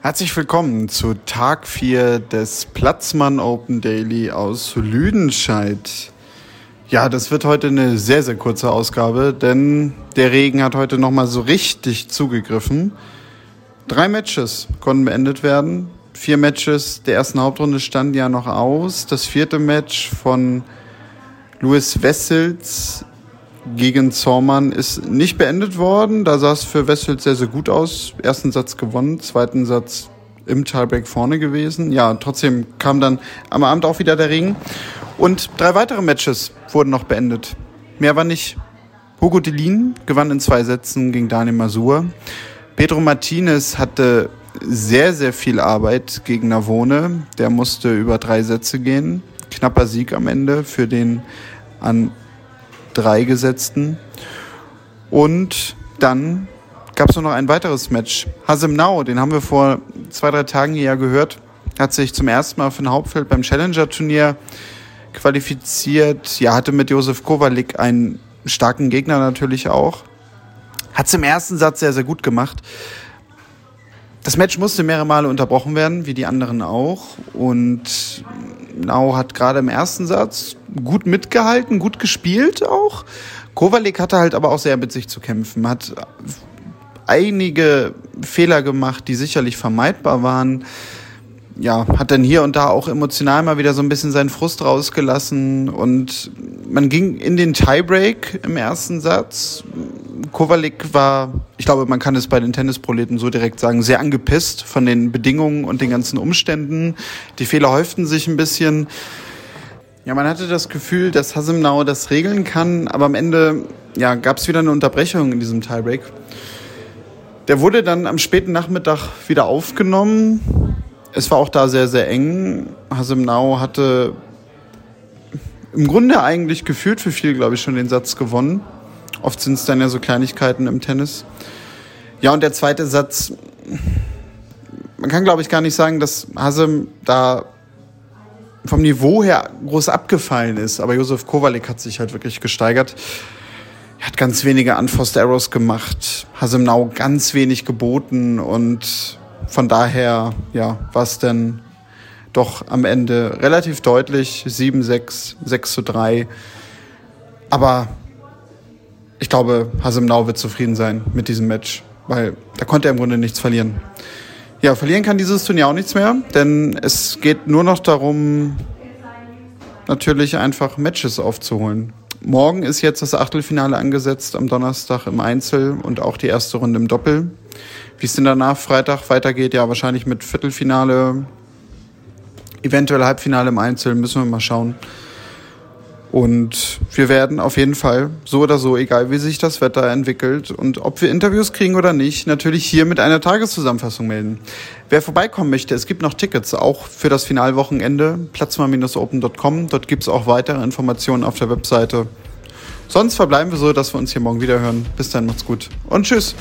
Herzlich willkommen zu Tag 4 des Platzmann Open Daily aus Lüdenscheid. Ja, das wird heute eine sehr, sehr kurze Ausgabe, denn der Regen hat heute nochmal so richtig zugegriffen. Drei Matches konnten beendet werden. Vier Matches der ersten Hauptrunde standen ja noch aus. Das vierte Match von Louis Wessels gegen Zormann ist nicht beendet worden. Da sah es für Wessels sehr, sehr gut aus. Ersten Satz gewonnen, zweiten Satz im Tiebreak vorne gewesen. Ja, trotzdem kam dann am Abend auch wieder der Regen. Und drei weitere Matches wurden noch beendet. Mehr war nicht. Hugo Delin gewann in zwei Sätzen gegen Daniel Masur. Pedro Martinez hatte sehr, sehr viel Arbeit gegen Navone. Der musste über drei Sätze gehen. Knapper Sieg am Ende für den an drei gesetzten. Und dann gab es noch ein weiteres Match. Hasim Nau, den haben wir vor zwei, drei Tagen ja gehört, hat sich zum ersten Mal für ein Hauptfeld beim Challenger-Turnier qualifiziert. Ja, hatte mit Josef Kowalik einen starken Gegner natürlich auch. Hat es im ersten Satz sehr, sehr gut gemacht. Das Match musste mehrere Male unterbrochen werden, wie die anderen auch. Und Nau hat gerade im ersten Satz gut mitgehalten, gut gespielt auch. Kovalik hatte halt aber auch sehr mit sich zu kämpfen, hat einige Fehler gemacht, die sicherlich vermeidbar waren. Ja, hat dann hier und da auch emotional mal wieder so ein bisschen seinen Frust rausgelassen und man ging in den Tiebreak im ersten Satz. Kovalik war, ich glaube, man kann es bei den Tennisproleten so direkt sagen, sehr angepisst von den Bedingungen und den ganzen Umständen. Die Fehler häuften sich ein bisschen. Ja, man hatte das Gefühl, dass Hasimnau das regeln kann, aber am Ende ja, gab es wieder eine Unterbrechung in diesem Tiebreak. Der wurde dann am späten Nachmittag wieder aufgenommen. Es war auch da sehr, sehr eng. Hasimnau hatte im Grunde eigentlich gefühlt für viel, glaube ich, schon den Satz gewonnen. Oft sind es dann ja so Kleinigkeiten im Tennis. Ja, und der zweite Satz, man kann, glaube ich, gar nicht sagen, dass Hasem da vom Niveau her groß abgefallen ist, aber Josef Kowalik hat sich halt wirklich gesteigert. Er hat ganz wenige Unforced Arrows gemacht, Hasemnau ganz wenig geboten und von daher, ja, war es dann doch am Ende relativ deutlich 7-6, 6 zu 3. Aber ich glaube, Hasemnau wird zufrieden sein mit diesem Match, weil da konnte er im Grunde nichts verlieren. Ja, verlieren kann dieses Turnier auch nichts mehr, denn es geht nur noch darum, natürlich einfach Matches aufzuholen. Morgen ist jetzt das Achtelfinale angesetzt am Donnerstag im Einzel und auch die erste Runde im Doppel. Wie es denn danach Freitag weitergeht, ja, wahrscheinlich mit Viertelfinale, eventuell Halbfinale im Einzel, müssen wir mal schauen. Und wir werden auf jeden Fall, so oder so, egal wie sich das Wetter entwickelt und ob wir Interviews kriegen oder nicht, natürlich hier mit einer Tageszusammenfassung melden. Wer vorbeikommen möchte, es gibt noch Tickets, auch für das Finalwochenende, platzmal-open.com. Dort gibt es auch weitere Informationen auf der Webseite. Sonst verbleiben wir so, dass wir uns hier morgen wieder hören. Bis dann, macht's gut und tschüss.